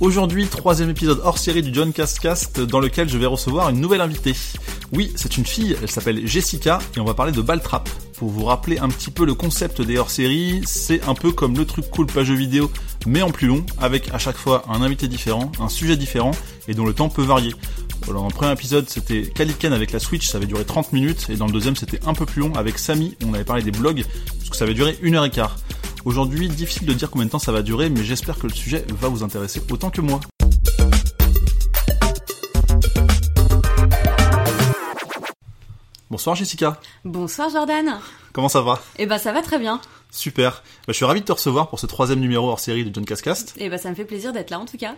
Aujourd'hui, troisième épisode hors série du John Cast dans lequel je vais recevoir une nouvelle invitée. Oui, c'est une fille, elle s'appelle Jessica et on va parler de Baltrap. Pour vous rappeler un petit peu le concept des hors-séries, c'est un peu comme le truc cool pas jeu vidéo, mais en plus long, avec à chaque fois un invité différent, un sujet différent et dont le temps peut varier. Alors, en premier épisode, c'était Kaliken avec la Switch, ça avait duré 30 minutes, et dans le deuxième, c'était un peu plus long avec Samy, on avait parlé des blogs, parce que ça avait duré une heure et quart. Aujourd'hui, difficile de dire combien de temps ça va durer, mais j'espère que le sujet va vous intéresser autant que moi. Bonsoir Jessica. Bonsoir Jordan. Comment ça va? Eh ben ça va très bien. Super. Bah, je suis ravi de te recevoir pour ce troisième numéro hors série de John Cascast. Eh ben ça me fait plaisir d'être là en tout cas.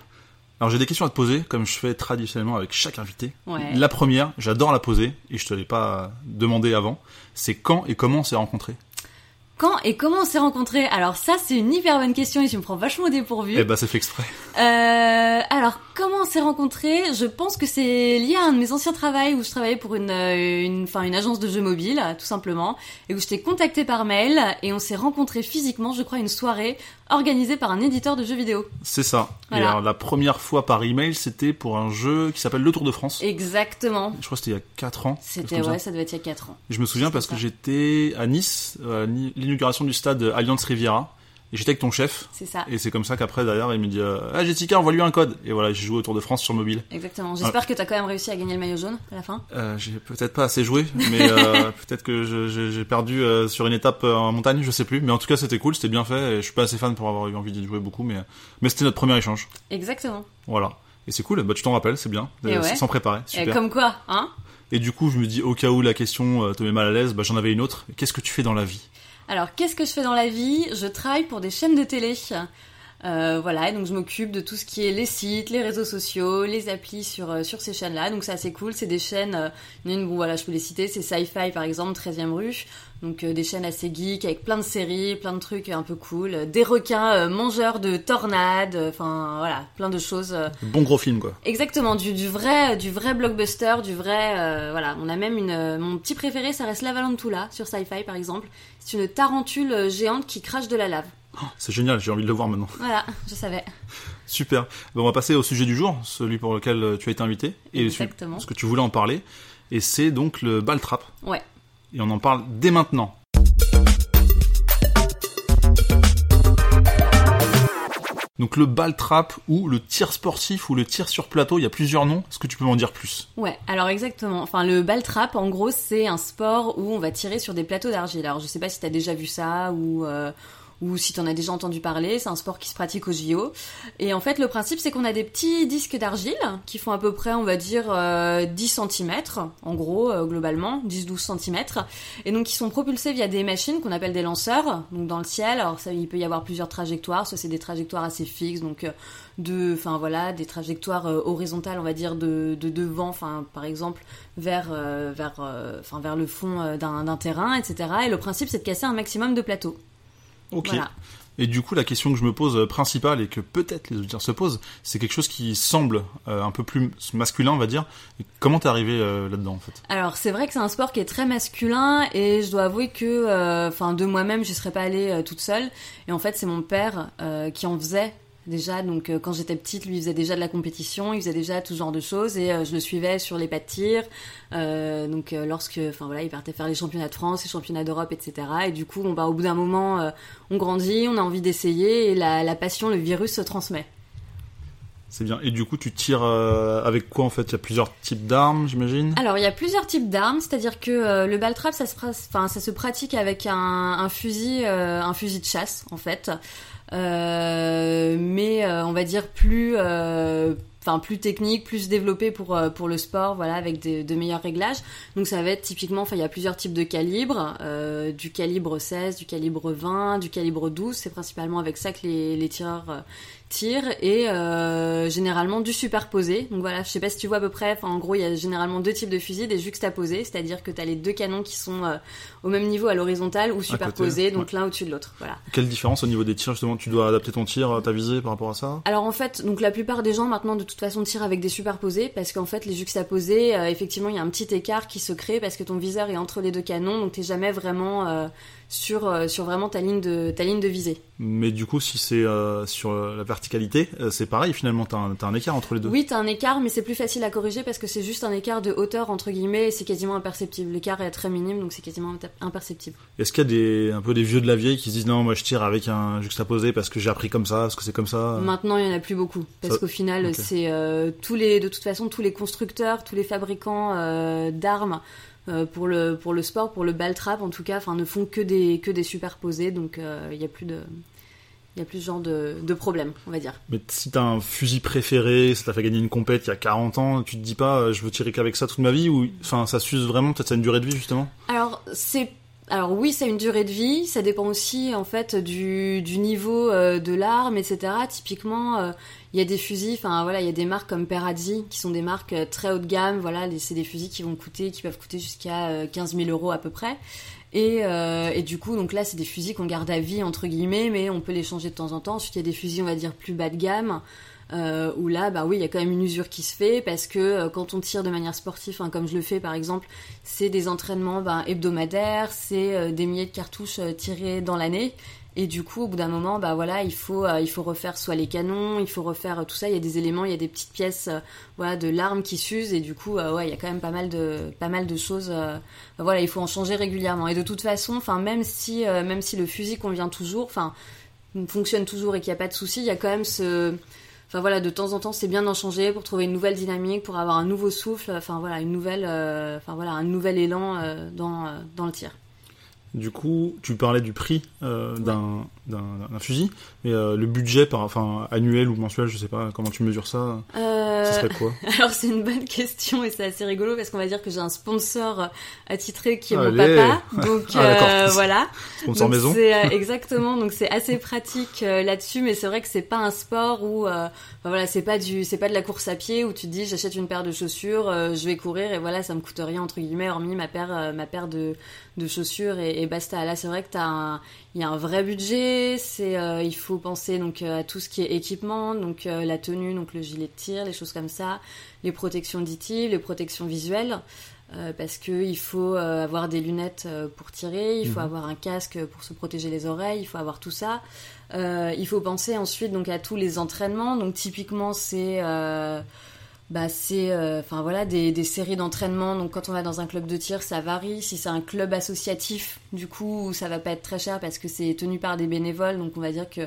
Alors j'ai des questions à te poser, comme je fais traditionnellement avec chaque invité. Ouais. La première, j'adore la poser, et je te l'ai pas demandé avant, c'est quand et comment on s'est rencontrés? Quand et comment on s'est rencontrés Alors ça c'est une hyper bonne question et tu me prends vachement au dépourvu. Eh ben c'est fait exprès. Euh, alors comment on s'est rencontrés? Je pense que c'est lié à un de mes anciens travails où je travaillais pour une, euh, une, enfin une agence de jeux mobiles tout simplement et où je t'ai contacté par mail et on s'est rencontrés physiquement, je crois, une soirée organisée par un éditeur de jeux vidéo. C'est ça. Et alors la première fois par email, c'était pour un jeu qui s'appelle Le Tour de France. Exactement. Je crois que c'était il y a 4 ans. C'était comme ça. ouais, ça devait être il y a 4 ans. Je me souviens parce que j'étais à Nice, à l'inauguration du stade Alliance Riviera, et j'étais avec ton chef. C'est ça. Et c'est comme ça qu'après, derrière, il me dit euh, Ah, Jessica, envoie-lui un code. Et voilà, j'ai joué au Tour de France sur mobile. Exactement. J'espère que t'as quand même réussi à gagner le maillot jaune à la fin. Euh, j'ai peut-être pas assez joué, mais euh, peut-être que j'ai perdu euh, sur une étape en montagne, je sais plus. Mais en tout cas, c'était cool, c'était bien fait. Et je suis pas assez fan pour avoir eu envie d'y jouer beaucoup, mais mais c'était notre premier échange. Exactement. Voilà. Et c'est cool. Bah, tu t'en rappelles, c'est bien. Et ouais. Sans préparer, Et super. comme quoi, hein? Et du coup, je me dis au cas où la question te met mal à l'aise, bah, j'en avais une autre. Qu'est-ce que tu fais dans la vie? Alors, qu'est-ce que je fais dans la vie? Je travaille pour des chaînes de télé. Euh, voilà, et donc je m'occupe de tout ce qui est les sites, les réseaux sociaux, les applis sur, euh, sur ces chaînes-là. Donc c'est assez cool, c'est des chaînes, euh, une, bon voilà, je peux les citer, c'est Sci-Fi par exemple, 13ème rue. Donc euh, des chaînes assez geeks avec plein de séries, plein de trucs un peu cool. Des requins mangeurs de tornades, enfin voilà, plein de choses. Bon gros film, quoi. Exactement, du, du vrai, du vrai blockbuster, du vrai, euh, voilà. On a même une, euh, mon petit préféré, ça reste Lavalantula sur Sci-Fi par exemple. C'est une tarentule géante qui crache de la lave. Oh, c'est génial, j'ai envie de le voir maintenant. Voilà, je savais. Super. Bon, on va passer au sujet du jour, celui pour lequel euh, tu as été invité. Et Exactement. parce que tu voulais en parler. Et c'est donc le ball trap. Ouais. Et on en parle dès maintenant. Donc le ball trap ou le tir sportif ou le tir sur plateau, il y a plusieurs noms. Est-ce que tu peux m'en dire plus? Ouais, alors exactement. Enfin, le ball trap, en gros, c'est un sport où on va tirer sur des plateaux d'argile. Alors, je sais pas si t'as déjà vu ça ou euh, ou si t'en as déjà entendu parler. C'est un sport qui se pratique au JO. Et en fait, le principe, c'est qu'on a des petits disques d'argile qui font à peu près, on va dire, euh, 10 cm, en gros, euh, globalement, 10-12 cm. Et donc, qui sont propulsés via des machines qu'on appelle des lanceurs, donc dans le ciel. Alors, ça, il peut y avoir plusieurs trajectoires. Soit c'est des trajectoires assez fixes, donc euh, de, enfin voilà, des trajectoires euh, horizontales, on va dire de, de devant, enfin par exemple vers euh, vers, euh, vers le fond euh, d'un terrain, etc. Et le principe, c'est de casser un maximum de plateaux. Ok. Voilà. Et du coup, la question que je me pose euh, principale et que peut-être les auditeurs se posent, c'est quelque chose qui semble euh, un peu plus masculin, on va dire. Et comment t'es arrivé euh, là-dedans, en fait? Alors c'est vrai que c'est un sport qui est très masculin et je dois avouer que, euh, enfin de moi-même, je serais pas allée toute seule. Et en fait, c'est mon père qui en faisait déjà. Donc euh, quand j'étais petite, lui faisait déjà de la compétition, il faisait déjà tout ce genre de choses et euh, je le suivais sur les pas de tir. Euh, donc lorsque, enfin voilà, il partait faire les championnats de France, les championnats d'Europe, etc. Et du coup, bon bah au bout d'un moment, on grandit, on a envie d'essayer et la, la passion, le virus se transmet. C'est bien. Et du coup, tu tires euh, avec quoi, en fait? Il y a plusieurs types d'armes, j'imagine? Alors, il y a plusieurs types d'armes, c'est-à-dire que euh, le ball trap, ça se, ça se pratique avec un, fusil, euh, un fusil de chasse, en fait. Mais on va dire plus, plus technique, plus développé pour pour le sport, voilà, avec de meilleurs réglages. Donc ça va être typiquement, il y a plusieurs types de calibres, du calibre 16, du calibre 20, du calibre 12. C'est principalement avec ça que les tireurs euh, tirent et euh, généralement du superposé. Donc voilà, je sais pas si tu vois à peu près. Enfin en gros il y a généralement deux types de fusils, des juxtaposés, c'est-à-dire que tu as les deux canons qui sont euh, au même niveau à l'horizontale ou superposés, donc l'un au-dessus de l'autre. Voilà. Quelle différence au niveau des tirs, justement Tu dois adapter ton tir, ta visée par rapport à ça? Alors en fait, donc la plupart des gens maintenant de toute façon tire avec des superposés parce qu'en fait les juxtaposés, euh, effectivement il y a un petit écart qui se crée parce que ton viseur est entre les deux canons, donc t'es jamais vraiment euh, sur, euh, sur vraiment ta ligne, de, ta ligne de visée. Mais du coup, si c'est euh, sur la verticalité, euh, c'est pareil finalement, t'as un, un écart entre les deux. Oui, t'as un écart, mais c'est plus facile à corriger parce que c'est juste un écart de hauteur entre guillemets et c'est quasiment imperceptible. L'écart est très minime, donc c'est quasiment imperceptible. Est-ce qu'il y a des, un peu des vieux de la vieille qui se disent non, moi je tire avec un juxtaposé parce que j'ai appris comme ça, parce que c'est comme ça? Maintenant, il y en a plus beaucoup parce Ça- qu'au final, c'est euh, tous les, de toute façon, tous les constructeurs, tous les fabricants euh, d'armes. Euh, pour le pour le sport, pour le ball trap en tout cas, enfin ne font que des que des superposés, donc euh, il y a plus de il y a plus ce genre de, de problème, on va dire. Mais si t'as un fusil préféré, ça t'a fait gagner une compète il y a 40 ans, tu te dis pas euh, je veux tirer qu'avec ça toute ma vie ou enfin ça s'use vraiment, peut-être ça a une durée de vie justement? Alors c'est alors oui, ça a une durée de vie, ça dépend aussi en fait du, du niveau euh, de l'arme, etc. Typiquement, euh, il y a des fusils, enfin voilà, il y a des marques comme Perazzi qui sont des marques euh, très haut de gamme. Voilà, c'est des fusils qui vont coûter, qui peuvent coûter jusqu'à euh, 15 000 euros à peu près. Et, et du coup, donc là, c'est des fusils qu'on garde à vie entre guillemets, mais on peut les changer de temps en temps. Ensuite, il y a des fusils, on va dire plus bas de gamme. Euh, où là, bah oui, il y a quand même une usure qui se fait parce que euh, quand on tire de manière sportive, comme je le fais par exemple, c'est des entraînements ben, hebdomadaires, c'est euh, des milliers de cartouches euh, tirées dans l'année. Et du coup, au bout d'un moment, bah voilà, il faut, refaire soit les canons, il faut refaire tout ça. Il y a des éléments, il y a des petites pièces, voilà, de l'arme qui s'usent. Et du coup, ouais, il y a quand même pas mal de, choses. voilà, il faut en changer régulièrement. Et de toute façon, enfin, même si, même si le fusil convient toujours, enfin, fonctionne toujours et qu'il n'y a pas de souci, il y a quand même ce, Enfin voilà, de temps en temps, c'est bien d'en changer pour trouver une nouvelle dynamique, pour avoir un nouveau souffle, enfin voilà, une nouvelle, euh, enfin voilà, un nouvel élan euh, dans, euh, dans le tir. Du coup, tu parlais du prix euh, d'un fusil, mais euh, le budget par enfin annuel ou mensuel, je sais pas comment tu mesures ça, Euh, ça serait quoi alors c'est une bonne question et c'est assez rigolo parce qu'on va dire que j'ai un sponsor attitré qui est mon papa, donc Ah, d'accord. euh, voilà. Sponsor Donc, maison. euh, exactement, donc c'est assez pratique euh, là-dessus, mais c'est vrai que c'est pas un sport où, euh, enfin, voilà, c'est pas du, c'est pas de la course à pied où tu te dis j'achète une paire de chaussures, euh, je vais courir et voilà, ça me coûte rien entre guillemets, hormis ma paire, euh, ma paire de, de chaussures et, et basta. Là, c'est vrai que t'as un, il y a un vrai budget, c'est, euh, il faut penser donc euh, à tout ce qui est équipement, donc euh, la tenue, donc le gilet de tir, les choses comme ça, les protections auditives, les protections visuelles. Euh, parce que il faut euh, avoir des lunettes euh, pour tirer, il faut Mhm. avoir un casque pour se protéger les oreilles, il faut avoir tout ça. Il faut penser ensuite donc à tous les entraînements. Donc typiquement c'est bah c'est euh, enfin voilà des, des séries d'entraînement. Donc quand on va dans un club de tir, ça varie. Si c'est un club associatif, du coup ça va pas être très cher parce que c'est tenu par des bénévoles. Donc on va dire que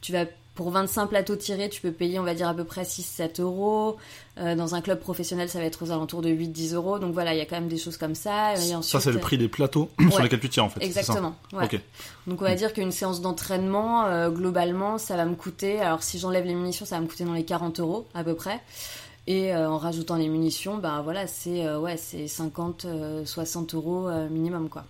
tu vas pour 25 plateaux tirés, tu peux payer, on va dire, à peu près 6-7 euros. Euh, dans un club professionnel, ça va être aux alentours de 8-10 euros. Donc voilà, il y a quand même des choses comme ça. Et Ça ensuite, c'est le prix des plateaux sur Ouais. lesquels tu tires en fait. ça Exactement. ouais. Ok. Donc on va dire qu'une séance d'entraînement, euh, globalement, ça va me coûter, alors si j'enlève les munitions, ça va me coûter dans les 40 euros à peu près. Et euh, en rajoutant les munitions, bah voilà, c'est euh, ouais, c'est 50, euh, 60 euros euh, minimum quoi.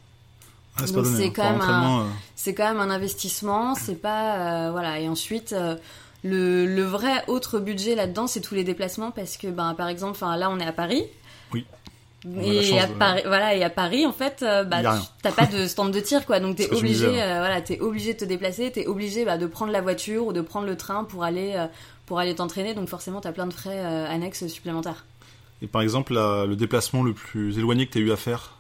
Ah, c'est Donc, c'est hein. quand même euh, C'est quand même un investissement, c'est pas euh, voilà. Et ensuite, euh, le, le vrai autre budget là-dedans, c'est tous les déplacements parce que ben par exemple, enfin là on est à Paris. Oui. Et à de- Paris, voilà, et à Paris, en fait, euh, bah, t'as pas de stand de tir, quoi. Donc t'es obligé, euh, voilà, t'es obligé de te déplacer, t'es obligé bah, de prendre la voiture ou de prendre le train pour aller, euh, pour aller t'entraîner. Donc forcément, t'as plein de frais euh, annexes supplémentaires. Et par exemple, la- le déplacement le plus éloigné que tu as eu à faire,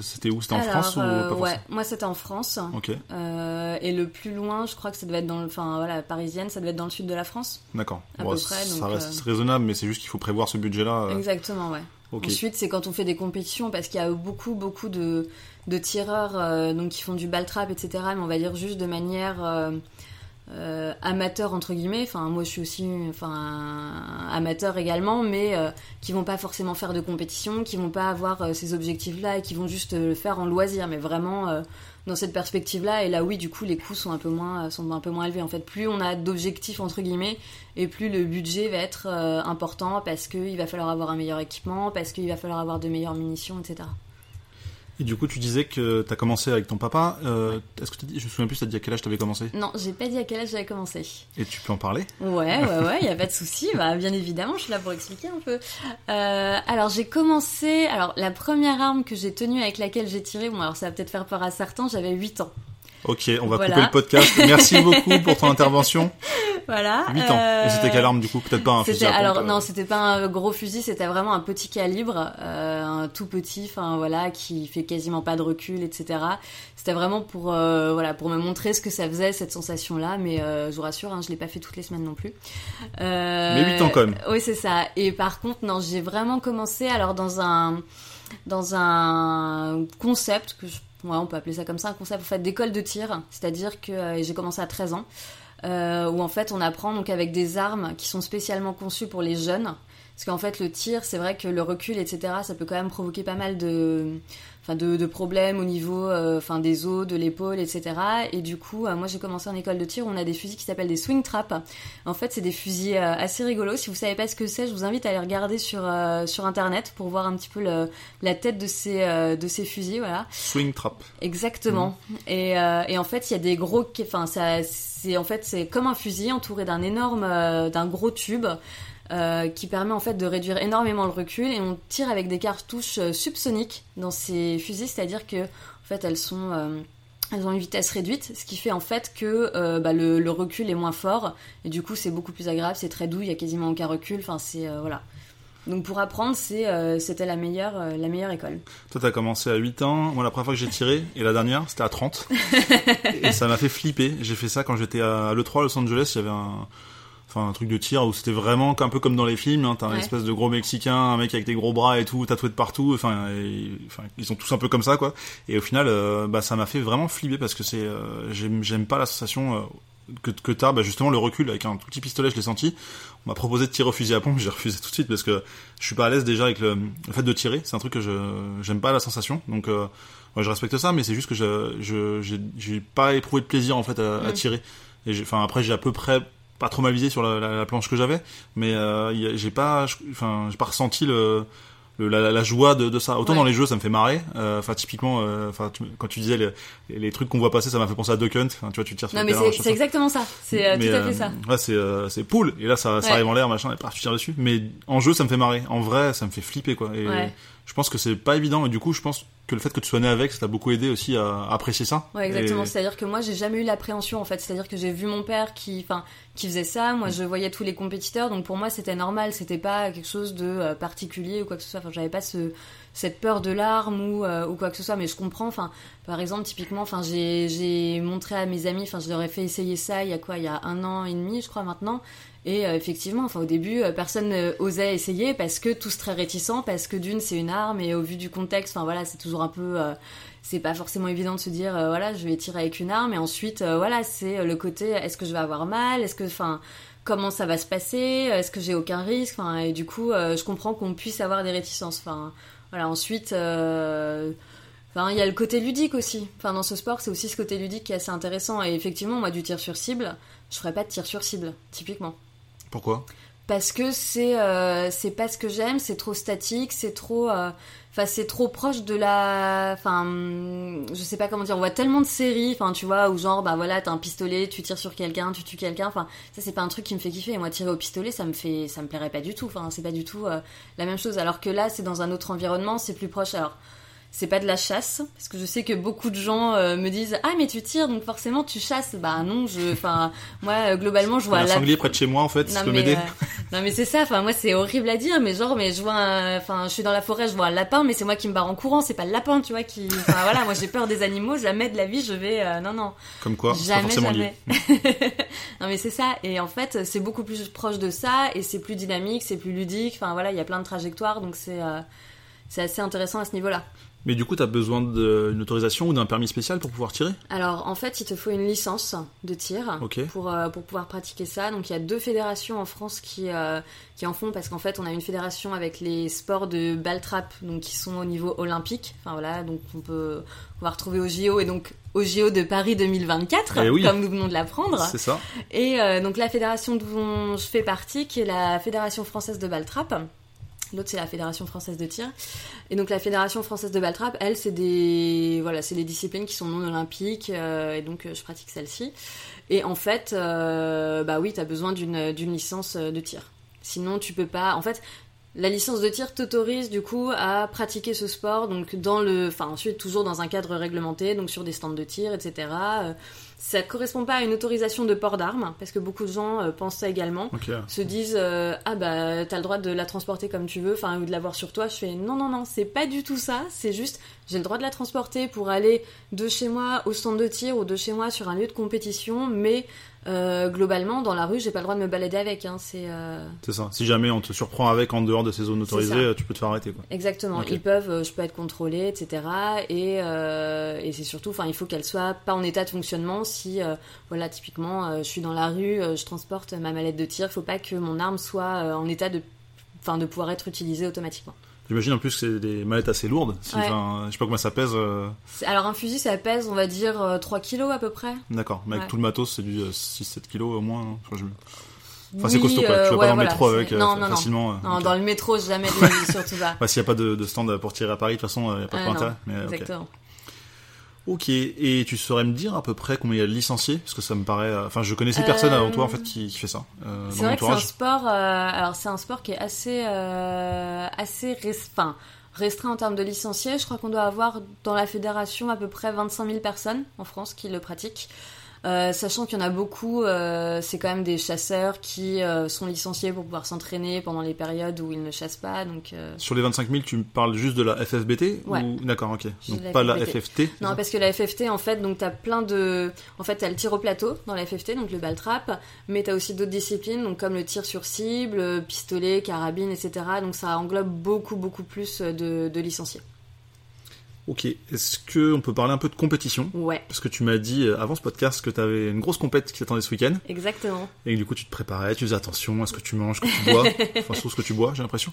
c'était où? C'était en Alors, France ou euh, pas Ouais, forcément moi c'était en France. Ok, Euh, et le plus loin, je crois que ça devait être dans le, enfin voilà, parisienne, ça devait être dans le sud de la France. d'accord. À Bon, peu près, ça donc, reste raisonnable, mais c'est juste qu'il faut prévoir ce budget-là. Exactement, ouais. ok. Ensuite, c'est quand on fait des compétitions, parce qu'il y a beaucoup, beaucoup de, de tireurs euh, donc, qui font du ball trap, etc. Mais on va dire juste de manière euh, euh, amateur, entre guillemets. Enfin, moi, je suis aussi enfin, amateur également, mais euh, qui vont pas forcément faire de compétition, qui vont pas avoir euh, ces objectifs-là et qui vont juste euh, le faire en loisir, mais vraiment dans cette perspective-là. Et là, oui, du coup, les coûts sont un peu moins, sont un peu moins élevés. En fait, plus on a d'objectifs, entre guillemets, et plus le budget va être important parce qu'il va falloir avoir un meilleur équipement, parce qu'il va falloir avoir de meilleures munitions, etc. Et du coup, tu disais que tu as commencé avec ton papa. euh, Est-ce que dit, je me souviens plus, tu as dit à quel âge tu avais commencé? Non, j'ai pas dit à quel âge j'avais commencé. Et tu peux en parler? Ouais, ouais, ouais, y a pas de souci. Bah, bien évidemment, je suis là pour expliquer un peu. Euh, alors, j'ai commencé. Alors, la première arme que j'ai tenue avec laquelle j'ai tiré, bon, alors ça va peut-être faire peur à certains, j'avais 8 ans. Ok, on va couper le podcast. Merci beaucoup pour ton intervention. Voilà. 8 ans. Euh... Et c'était quelle arme du coup? Peut-être pas un fusil à pompe. Alors non, c'était pas un gros fusil, c'était vraiment un petit calibre, euh, un tout petit, enfin voilà, qui fait quasiment pas de recul, etc. C'était vraiment pour euh, voilà pour me montrer ce que ça faisait cette sensation là, mais euh, je vous rassure, hein, je l'ai pas fait toutes les semaines non plus. mais 8 ans quand même. Oui c'est ça. Et par contre non, j'ai vraiment commencé alors dans un dans un concept que je ouais, on peut appeler ça comme ça, un concept en fait d'école de tir, c'est-à-dire que j'ai commencé à 13 ans euh, où en fait on apprend donc avec des armes qui sont spécialement conçues pour les jeunes. Parce qu'en fait le tir, c'est vrai que le recul, etc., ça peut quand même provoquer pas mal de, enfin de, de, problèmes au niveau, euh, enfin des os, de l'épaule, etc. Et du coup, euh, moi j'ai commencé en école de tir où on a des fusils qui s'appellent des swing traps. En fait, c'est des fusils euh, assez rigolos. Si vous savez pas ce que c'est, je vous invite à aller regarder sur euh, sur internet pour voir un petit peu le, la tête de ces de ces fusils, voilà. Swing trap. Exactement. Mmh. Et, et en fait, il y a des gros, enfin ça c'est en fait c'est comme un fusil entouré d'un énorme euh, d'un gros tube euh, qui permet en fait de réduire énormément le recul et on tire avec des cartouches euh, subsoniques dans ces fusils c'est-à-dire que en fait elles sont euh, elles ont une vitesse réduite, ce qui fait en fait que euh, bah, le, le, recul est moins fort et du coup c'est beaucoup plus agréable, c'est très doux, il y a quasiment aucun recul, enfin c'est voilà. Donc pour apprendre, c'était la meilleure, la meilleure école. Toi, t'as commencé à 8 ans. Moi, la première fois que j'ai tiré, et la dernière, c'était à 30. et ça m'a fait flipper. J'ai fait ça quand j'étais à l'E3 Los Angeles. Il y avait un, enfin, un truc de tir où c'était vraiment un peu comme dans les films. Hein. T'as ouais. un espèce de gros Mexicain, un mec avec des gros bras et tout, tatoué de partout. Enfin, ils sont tous un peu comme ça, quoi. Et au final, euh, bah, ça m'a fait vraiment flipper parce que c'est, euh, j'aime, pas la sensation euh, que, que t'as, bah justement le recul avec un tout petit pistolet, je l'ai senti. On m'a proposé de tirer au fusil à pompe, j'ai refusé tout de suite parce que je suis pas à l'aise déjà avec le, le fait de tirer. C'est un truc que je j'aime pas la sensation, donc euh, ouais, je respecte ça, mais c'est juste que je je j'ai pas éprouvé de plaisir en fait à, à tirer. Et enfin après j'ai à peu près pas trop visé sur la, la, la planche que j'avais, mais euh, j'ai pas, enfin j'ai pas ressenti le le, la, la, joie de, de ça. Autant ouais. dans les jeux, ça me fait marrer. Enfin, euh, typiquement, enfin, quand tu disais les, les trucs qu'on voit passer, ça m'a fait penser à Duck Hunt. Enfin, tu vois, tu tires sur non, mais c'est exactement ça. C'est euh, tout à fait ça. Ouais, c'est euh, c'est pool. Et là, ça, ça arrive en l'air, machin, et tu tires dessus. Mais en jeu, ça me fait marrer. En vrai, ça me fait flipper, quoi. Et je pense que c'est pas évident. Et du coup, je pense que le fait que tu sois né avec, ça t'a beaucoup aidé aussi à, apprécier ça. Ouais, exactement. Et... C'est-à-dire que moi, j'ai jamais eu l'appréhension, en fait. C'est-à-dire que j'ai vu mon père qui, enfin, qui faisait ça. Moi, je voyais tous les compétiteurs, donc pour moi, c'était normal. C'était pas quelque chose de euh, particulier ou quoi que ce soit. Enfin, j'avais pas ce, cette peur de l'arme ou, euh, ou quoi que ce soit. Mais je comprends. Enfin, par exemple, typiquement, enfin, j'ai, j'ai montré à mes amis. Enfin, je leur ai fait essayer ça. Il y a quoi? Il y a un an et demi, je crois maintenant. Et euh, effectivement, enfin au début, euh, personne osait essayer parce que tous très réticents, parce que d'une c'est une arme et au vu du contexte, enfin voilà, c'est toujours un peu, euh, c'est pas forcément évident de se dire euh, voilà, je vais tirer avec une arme. Et ensuite, euh, voilà, c'est le côté est-ce que je vais avoir mal, est-ce que, enfin, comment ça va se passer, est-ce que j'ai aucun risque, enfin et du coup, je comprends qu'on puisse avoir des réticences. Enfin voilà, ensuite. Enfin, il y a le côté ludique aussi. Enfin, dans ce sport, c'est aussi ce côté ludique qui est assez intéressant. Et effectivement, moi, du tir sur cible, je ferais pas de tir sur cible, typiquement. Pourquoi? Parce que c'est euh, c'est pas ce que j'aime, c'est trop statique, c'est trop euh, c'est trop proche de la enfin je sais pas comment dire, on voit tellement de séries, enfin tu vois où genre bah voilà, t'as un pistolet, tu tires sur quelqu'un, tu tues quelqu'un, enfin ça c'est pas un truc qui me fait kiffer. Moi tirer au pistolet, ça me fait ça me plairait pas du tout, c'est pas du tout euh, la même chose. Alors que là c'est dans un autre environnement, c'est plus proche c'est pas de la chasse parce que je sais que beaucoup de gens euh, me disent ah mais tu tires donc forcément tu chasses bah non je enfin moi euh, globalement je vois un la... sanglier près de chez moi en fait non, tu peux m'aider. euh, non mais c'est ça enfin moi c'est horrible à dire mais genre mais je vois enfin je suis dans la forêt je vois un lapin mais c'est moi qui me barre en courant c'est pas le lapin tu vois qui enfin voilà moi j'ai peur des animaux jamais de la vie je vais euh, non non. Comme quoi jamais jamais. Non mais c'est ça et en fait c'est beaucoup plus proche de ça et c'est plus dynamique c'est plus ludique enfin voilà il y a plein de trajectoires donc c'est c'est assez intéressant à ce niveau là mais du coup, tu as besoin d'une autorisation ou d'un permis spécial pour pouvoir tirer? Alors, en fait, il te faut une licence de tir okay. pour, euh, pour pouvoir pratiquer ça. Donc, il y a deux fédérations en France qui, euh, qui en font parce qu'en fait, on a une fédération avec les sports de ball-trap, donc qui sont au niveau olympique. Enfin, voilà, donc on peut on va retrouver au JO et donc au JO de Paris 2024, eh oui. comme nous venons de l'apprendre. C'est ça. Et euh, donc, la fédération dont je fais partie, qui est la Fédération française de ball-trap, L'autre, c'est la Fédération française de tir. Et donc, la Fédération française de ball-trap, elle, c'est des, voilà, c'est des disciplines qui sont non olympiques. Euh, et donc, euh, je pratique celle-ci. Et en fait, euh, bah oui, tu as besoin d'une licence de tir. Sinon, tu peux pas. En fait, la licence de tir t'autorise du coup à pratiquer ce sport, donc dans le, enfin ensuite toujours dans un cadre réglementé, donc sur des stands de tir, etc. Ça correspond pas à une autorisation de port d'armes, parce que beaucoup de gens euh, pensent ça également, se disent euh, ah bah t'as le droit de la transporter comme tu veux, enfin ou de l'avoir sur toi. Je fais non non non, c'est pas du tout ça. C'est juste j'ai le droit de la transporter pour aller de chez moi au stand de tir ou de chez moi sur un lieu de compétition, mais euh, globalement dans la rue j'ai pas le droit de me balader avec. Hein. C'est euh, C'est ça. Si jamais on te surprend avec en dehors de ces zones autorisées, tu peux te faire arrêter, quoi. Exactement, ils peuvent, euh, je peux être contrôlée, etc. Et, euh, et c'est surtout, enfin, il faut qu'elle soit pas en état de fonctionnement. Si, euh, voilà, typiquement, euh, je suis dans la rue, euh, je transporte ma mallette de tir, il faut pas que mon arme soit euh, en état de, enfin, de pouvoir être utilisée automatiquement. J'imagine en plus que c'est des mallettes assez lourdes. Si, Ouais. enfin, je sais pas combien ça pèse. euh, Alors un fusil, ça pèse, on va dire, euh, 3 kilos à peu près. D'accord. Mais avec Ouais. tout le matos, c'est du 6-7 kilos au moins. hein. Enfin, je- Enfin, c'est costaud, quoi. euh, tu vas ouais, pas dans le métro avec euh, non, non, non. facilement. euh, Non, dans le métro, jamais de surtout pas. Bah, s'il n'y a pas de, de stand pour tirer à Paris, de toute façon, il n'y a pas non, d'intérêt. Mais. Exactement. Ok, et tu saurais me dire à peu près combien il y a de licenciés? Parce que ça me paraît. euh, Enfin, je connaissais personne avant toi en fait qui, qui fait ça. Euh, C'est vrai que c'est un sport. euh, alors c'est un sport qui est assez euh, assez res- enfin, restreint en termes de licenciés. Je crois qu'on doit avoir dans la fédération à peu près 25 000 personnes en France qui le pratiquent. Euh, sachant qu'il y en a beaucoup, euh, c'est quand même des chasseurs qui euh, sont licenciés pour pouvoir s'entraîner pendant les périodes où ils ne chassent pas. Donc Sur les 25 000, tu me parles juste de la FFBT Ouais. ou... D'accord, ok. Donc la pas la. FFT Non, parce que la FFT, en fait, donc t'as plein de. En fait, t'as le tir au plateau dans la FFT, donc le ball trap, mais t'as aussi d'autres disciplines, donc comme le tir sur cible, pistolet, carabine, etc. Donc ça englobe beaucoup, beaucoup plus de, de licenciés. Ok, est-ce qu'on peut parler un peu de compétition Ouais, Parce que tu m'as dit euh, avant ce podcast que tu avais une grosse compète qui t'attendait ce week-end, exactement. et du coup tu te préparais, tu faisais attention à ce que tu manges, ce que tu bois, enfin surtout ce que tu bois, j'ai l'impression.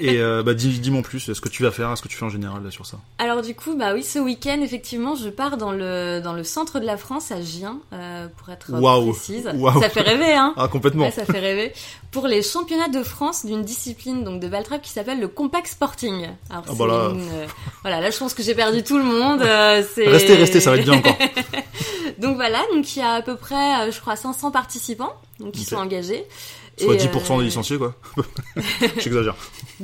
Et, et, euh, bah dis, dis-moi en plus, est-ce que tu vas faire, est-ce que tu fais en général là, sur ça? Alors du coup, bah oui, ce week-end, effectivement, je pars dans le, dans le centre de la France, à Gien, euh, pour être Waouh. précise. Waouh. Ça fait rêver, hein Ah complètement Ouais, ça fait rêver. Pour les championnats de France d'une discipline donc de baltrap qui s'appelle le compact sporting. Alors Ah bah là. une, euh, voilà, là je pense que j'ai perdu tout le monde. euh, Restez, restez, ça va être bien encore. donc voilà, donc il y a à peu près, euh, je crois, 500 participants donc qui Ok. sont engagés. Soit Et, 10% euh, des licenciés quoi. J'exagère.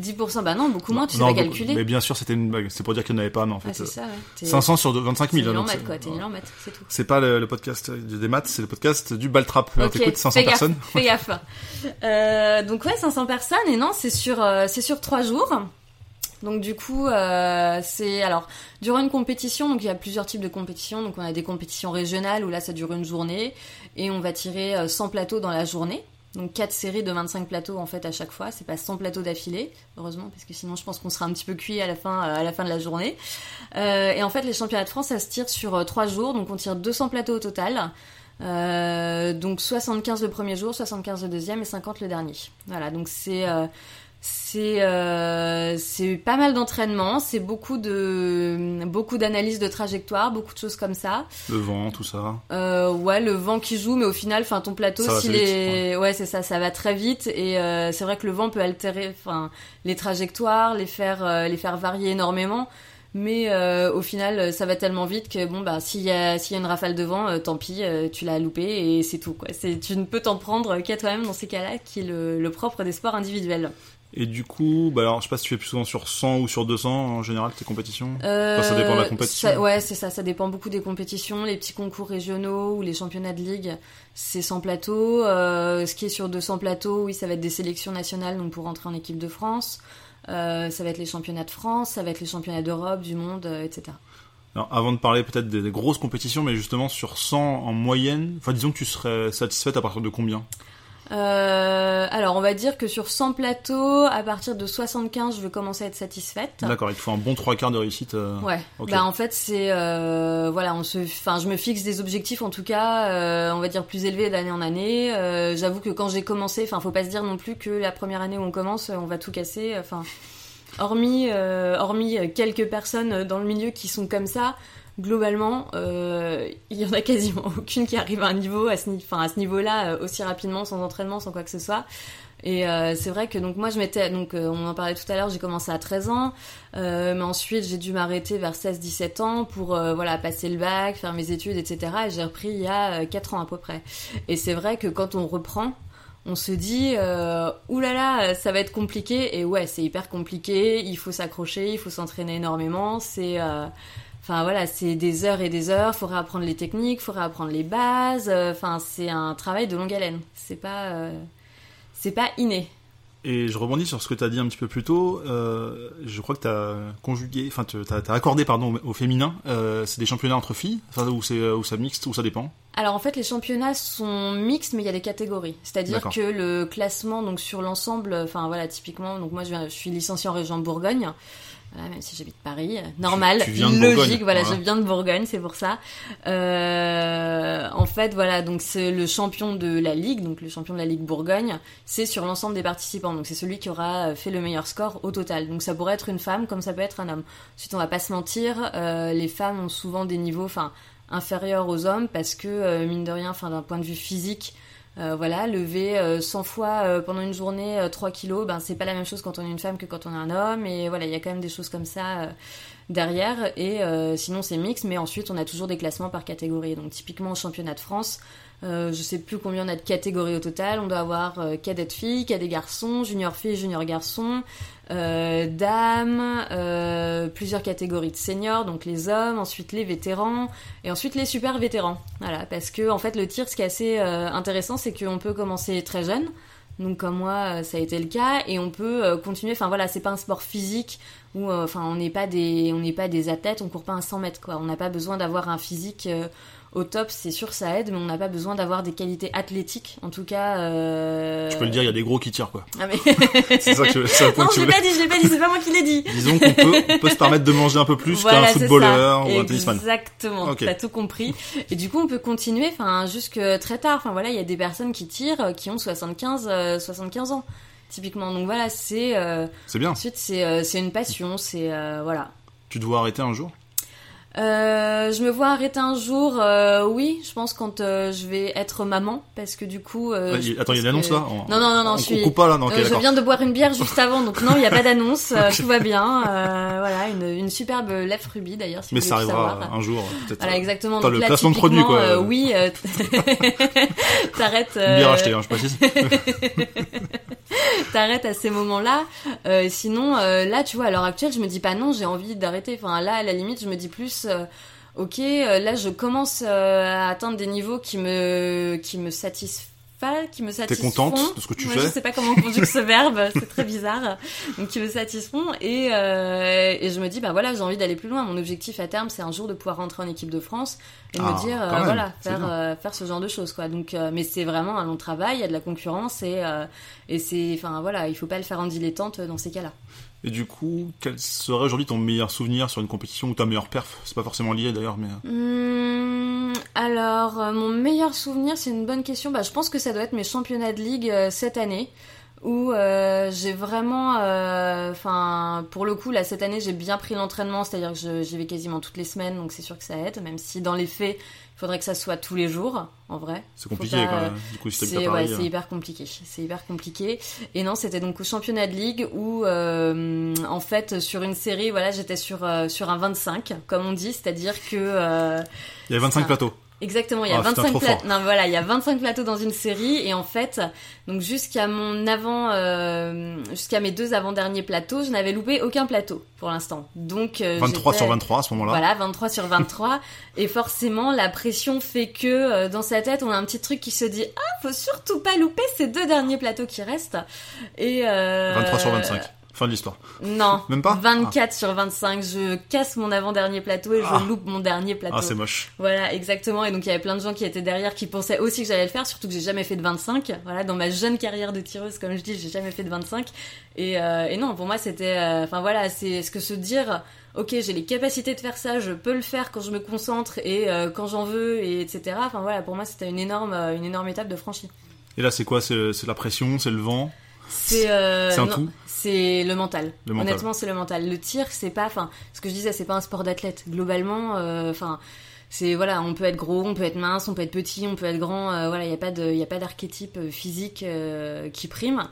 10%, bah non, beaucoup moins, tu vas beaucoup- calculer. Mais bien sûr, c'était une blague. C'est pour dire qu'il n'y en avait pas, mais en fait. Ah, c'est euh, ça, ouais. T'es- 500 sur 25 t'es 000. nul hein, en maths, c'est- quoi, t'es nul en maths, c'est tout. C'est pas le, le podcast des maths, c'est le podcast du Baltrap. Alors Ok, t'écoutes 500 fais gaffe, personnes. Fais gaffe. Euh, donc ouais, 500 personnes et non, c'est sur euh, c'est sur trois jours. Donc du coup, euh, c'est alors durant une compétition, donc il y a plusieurs types de compétitions. Donc on a des compétitions régionales où là ça dure une journée et on va tirer euh, 100 plateaux dans la journée. Donc quatre séries de 25 plateaux en fait à chaque fois. C'est pas 100 plateaux d'affilée, heureusement, parce que sinon je pense qu'on sera un petit peu cuit à la fin à la fin de la journée. Euh, et en fait les championnats de France ça se tire sur euh, trois jours, donc on tire 200 plateaux au total. Euh, donc 75 le premier jour, 75 le deuxième et 50 le dernier. Voilà, donc c'est euh, c'est euh, c'est pas mal d'entraînement, c'est beaucoup de beaucoup d'analyse de trajectoire, beaucoup de choses comme ça. Le vent, tout ça. Euh, ouais, le vent qui joue, mais au final, enfin ton plateau, s'il est, ouais, c'est ça, ça va très vite et euh, c'est vrai que le vent peut altérer, enfin les trajectoires, les faire euh, les faire varier énormément. Mais euh, au final, ça va tellement vite que bon bah s'il y a s'il y a une rafale de vent, euh, tant pis, tu l'as loupé et c'est tout quoi. C'est tu ne peux t'en prendre qu'à toi-même dans ces cas-là, qui est le, le propre des sports individuels. Et du coup, bah alors, je sais pas si tu fais plus souvent sur 100 ou sur 200 en général tes compétitions? Euh, Enfin, ça dépend de la compétition. ça- ouais, c'est ça, ça dépend beaucoup des compétitions. Les petits concours régionaux ou les championnats de ligue, c'est 100 plateaux. Euh, ce qui est sur 200 plateaux, oui, ça va être des sélections nationales, donc pour rentrer en équipe de France. Euh, ça va être les championnats de France, ça va être les championnats d'Europe, du monde, euh, etc. Alors, avant de parler peut-être des, des grosses compétitions, mais justement sur 100 en moyenne, enfin disons que tu serais satisfaite à partir de combien? Euh, alors, on va dire que sur 100 plateaux, à partir de 75, je vais commencer à être satisfaite. D'accord, il te faut un bon trois quarts de réussite. euh, Ouais. Bah en fait c'est euh, voilà on se enfin je me fixe des objectifs en tout cas euh, on va dire plus élevés d'année en année. Euh, J'avoue que quand j'ai commencé enfin faut pas se dire non plus que la première année où on commence on va tout casser. Enfin hormis euh, hormis quelques personnes dans le milieu qui sont comme ça. Globalement, euh, il y en a quasiment aucune qui arrive à un niveau à ce, niveau-là euh, aussi rapidement, sans entraînement, sans quoi que ce soit. Et euh, c'est vrai que donc moi je m'étais donc on en parlait tout à l'heure, j'ai commencé à 13 ans, mais ensuite j'ai dû m'arrêter vers 16-17 ans pour voilà passer le bac, faire mes études, etc. Et j'ai repris il y a euh, 4 ans à peu près. Et c'est vrai que quand on reprend, on se dit euh, oulala ça va être compliqué et ouais c'est hyper compliqué il faut s'accrocher il faut s'entraîner énormément c'est enfin voilà c'est des heures et des heures faut réapprendre les techniques faut réapprendre les bases euh, enfin c'est un travail de longue haleine c'est pas euh, c'est pas inné Et je rebondis sur ce que tu as dit un petit peu plus tôt. Euh, je crois que tu as conjugué, enfin, tu as, accordé, pardon, au, féminin. Euh, c'est des championnats entre filles, enfin, ou c'est ça mixte, ou ça dépend. Alors en fait, les championnats sont mixtes, mais il y a des catégories. C'est-à-dire que le classement, donc sur l'ensemble, enfin voilà, typiquement, donc moi je, je suis licenciée en région Bourgogne. Voilà, même si j'habite Paris, euh, normal, tu viens de logique, voilà, voilà. je viens de Bourgogne, c'est pour ça. Euh, en fait, voilà, donc c'est le champion de la ligue, donc le champion de la ligue Bourgogne, c'est sur l'ensemble des participants, donc c'est celui qui aura fait le meilleur score au total. Donc ça pourrait être une femme comme ça peut être un homme. Ensuite, on va pas se mentir, euh, les femmes ont souvent des niveaux, enfin inférieurs aux hommes parce que euh, mine de rien, enfin d'un point de vue physique. Euh, voilà, lever euh, 100 fois euh, pendant une journée euh, 3 kilos, ben c'est pas la même chose quand on est une femme que quand on est un homme. Et voilà, il y a quand même des choses comme ça euh, derrière. Et euh, sinon c'est mix, mais ensuite on a toujours des classements par catégorie. Donc typiquement au championnat de France, euh, je sais plus combien on a de catégories au total. On doit avoir euh, cadet filles, cadet garçons, junior filles, junior garçons, euh, dames, euh, plusieurs catégories de seniors, donc les hommes, ensuite les vétérans et ensuite les super vétérans. Voilà, parce que en fait le tir, ce qui est assez euh, intéressant, c'est qu'on peut commencer très jeune. Donc comme moi, euh, ça a été le cas, et on peut euh, continuer. Enfin voilà, c'est pas un sport physique où, euh, enfin, on n'est pas des, on n'est pas des athlètes, on court pas un 100 mètres quoi. On n'a pas besoin d'avoir un physique au top, c'est sûr ça aide, mais on n'a pas besoin d'avoir des qualités athlétiques. En tout cas, euh... Tu peux le dire, il y a des gros qui tirent, quoi. Ah, mais... C'est ça que le point non, je tu l'ai pas dit, je l'ai pas dit, c'est pas moi qui l'ai dit. Disons qu'on peut, on peut se permettre de manger un peu plus Voilà, qu'un footballeur ça. ou un tennisman. Exactement, Ok. t'as tout compris. Et du coup, on peut continuer, enfin, jusque très tard. Enfin voilà, il y a des personnes qui tirent euh, qui ont 75, euh, 75 ans, typiquement. Donc voilà, c'est euh, C'est bien. ensuite c'est euh, une passion, c'est euh, voilà. Tu dois arrêter un jour? Euh, je me vois arrêter un jour, euh, oui, je pense quand euh, je vais être maman, parce que du coup. euh, Ouais, je Attends, il y a une annonce que- là On- Non, non, non, non, on, je suis. coupe pas là, non, Euh, je viens de boire une bière juste avant, donc non, il n'y a pas d'annonce, euh, tout va bien. euh, voilà, une, une superbe lèvre rubis d'ailleurs, si Mais vous ça arrivera savoir. un jour, peut-être. Voilà, exactement. T'as Donc le là, placement de produit, quoi. euh, oui, euh, t'arrêtes. Une bière achetée, hein, je précise. T'arrêtes à ces moments-là. Euh, sinon, euh, là, tu vois, à l'heure actuelle, je me dis pas non, j'ai envie d'arrêter. Enfin, là, à la limite, je me dis plus. euh, Ok, là je commence à atteindre des niveaux qui me qui me satisfont, qui me satisfont. contente de ce que tu Moi, fais Je sais pas comment on conjugue ce verbe, c'est très bizarre. Donc qui me satisfont et euh, et je me dis bah voilà j'ai envie d'aller plus loin. Mon objectif à terme c'est un jour de pouvoir rentrer en équipe de France et de Ah, me dire euh, même, voilà faire euh, faire ce genre de choses quoi. Donc euh, mais c'est vraiment un long travail, il y a de la concurrence et euh, et c'est enfin voilà il faut pas le faire en dilettante dans ces cas-là. Et du coup, quel serait aujourd'hui ton meilleur souvenir sur une compétition ou ta meilleure perf? C'est pas forcément lié d'ailleurs, mais. euh, Hum, alors, euh, mon meilleur souvenir, c'est une bonne question. Bah, je pense que ça doit être mes championnats de ligue euh, cette année, où euh, j'ai vraiment, euh, enfin, pour le coup, là cette année, j'ai bien pris l'entraînement, c'est-à-dire que j'y vais quasiment toutes les semaines, donc c'est sûr que ça aide, même si dans les faits, il faudrait que ça soit tous les jours, en vrai. C'est compliqué pas, quand euh, même. Du coup, si c'est ouais, euh, hyper compliqué. C'est hyper compliqué. Et non, c'était donc au championnat de ligue où, euh, en fait, sur une série, voilà, j'étais sur euh, sur un 25, comme on dit, c'est-à-dire que euh, Il y avait 25 ça. plateaux. Exactement, il y a Ah, putain, 25 trop plateaux. Non, voilà, il y a 25 plateaux dans une série et en fait, donc jusqu'à mon avant, euh, jusqu'à mes deux avant-derniers plateaux, je n'avais loupé aucun plateau pour l'instant. Donc euh, 23 j'étais- sur 23 à ce moment-là. voilà, 23 sur 23. et forcément, la pression fait que euh, dans sa tête, on a un petit truc qui se dit Ah, faut surtout pas louper ces deux derniers plateaux qui restent. Et euh, 23 sur 25. Fin de l'histoire. Non. Même pas 24 sur 25. Je casse mon avant-dernier plateau et je Ah. loupe mon dernier plateau. Ah, c'est moche. Voilà, exactement. Et donc il y avait plein de gens qui étaient derrière qui pensaient aussi que j'allais le faire, surtout que j'ai jamais fait de 25. Voilà, dans ma jeune carrière de tireuse, comme je dis, j'ai jamais fait de 25. Et, euh, et non, pour moi c'était, euh, enfin voilà, c'est ce que se dire. Ok, j'ai les capacités de faire ça, je peux le faire quand je me concentre et euh, quand j'en veux, et etc. Enfin voilà, pour moi c'était une énorme, une énorme étape de franchie. Et là, c'est quoi? C'est la pression, c'est le vent? C'est euh, C'est un non, tout C'est le mental. Le. Honnêtement, c'est le mental. Le tir, c'est pas, enfin, ce que je disais, c'est pas un sport d'athlète. Globalement, euh, enfin, c'est voilà, on peut être gros, on peut être mince, on peut être petit, on peut être grand. euh, voilà, il y a pas de, il y a pas d'archétype euh, physique euh, qui prime.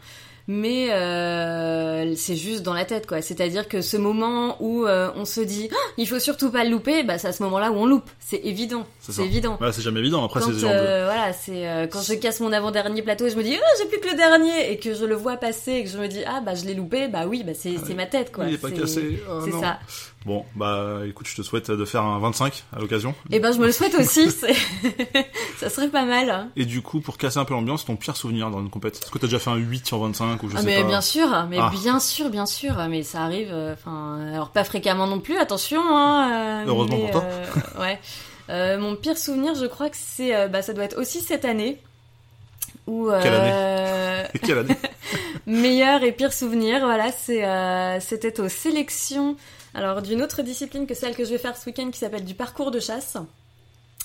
Mais euh, c'est juste dans la tête quoi. C'est-à-dire que ce moment où euh, on se dit oh, il faut surtout pas le louper, bah c'est à ce moment-là où on loupe. C'est évident. C'est évident. Ouais, c'est jamais évident. Après, quand, c'est euh, voilà, c'est euh, quand je casse mon avant-dernier plateau et je me dis oh, j'ai plus que le dernier et que je le vois passer et que je me dis ah bah je l'ai loupé, bah oui, bah c'est Ah, ma tête quoi. Il est pas cassé. Ah, c'est ça. Bon, bah écoute, je te souhaite de faire un 25 à l'occasion. Et ben je me le souhaite aussi. ça serait pas mal. hein. Et du coup, pour casser un peu l'ambiance, ton pire souvenir dans une compète? Est-ce que t'as déjà fait un 8 sur 25 ou je Ah sais mais pas bien sûr, mais Ah. bien sûr, bien sûr, mais ça arrive. euh, Enfin, alors pas fréquemment non plus. Attention. Hein, euh, Heureusement mais, pour toi. euh, ouais. Mon pire souvenir, je crois que c'est, bah ça doit être aussi cette année. Où, Quelle Et quelle année? Meilleur et pire souvenir, voilà, c'est c'était aux sélections, alors d'une autre discipline que celle que je vais faire ce week-end qui s'appelle du parcours de chasse.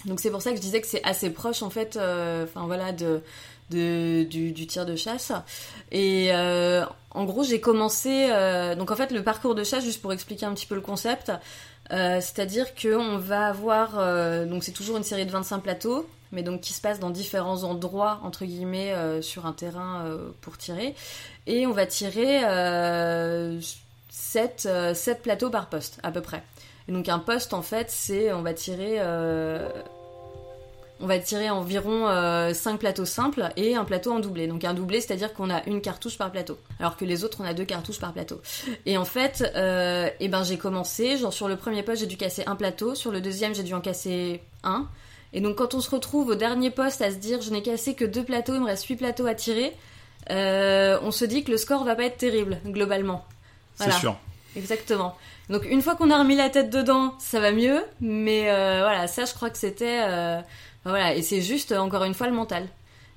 Donc c'est pour ça que je disais que c'est assez proche en fait, euh, enfin voilà, de, de du, tir de chasse. Et euh, en gros j'ai commencé, euh, donc en fait le parcours de chasse, juste pour expliquer un petit peu le concept, euh, c'est-à-dire que on va avoir, donc c'est toujours une série de 25 plateaux, mais donc qui se passe dans différents endroits entre guillemets sur un terrain pour tirer, et on va tirer euh, 7, plateaux par poste à peu près. Et donc un poste en fait c'est on va tirer on va tirer environ 5 plateaux simples et un plateau en doublé. Donc un doublé, c'est-à-dire qu'on a une cartouche par plateau, alors que les autres, on a deux cartouches par plateau. Et en fait, euh, eh ben, j'ai commencé, genre sur le premier poste, j'ai dû casser un plateau, sur le deuxième, j'ai dû en casser un. Et donc quand on se retrouve au dernier poste à se dire, je n'ai cassé que deux plateaux, il me reste huit plateaux à tirer, euh, on se dit que le score va pas être terrible, globalement. C'est Voilà. sûr. Exactement. Donc une fois qu'on a remis la tête dedans, ça va mieux, mais euh, voilà, ça je crois que c'était... euh, voilà, et c'est juste, euh, encore une fois, le mental.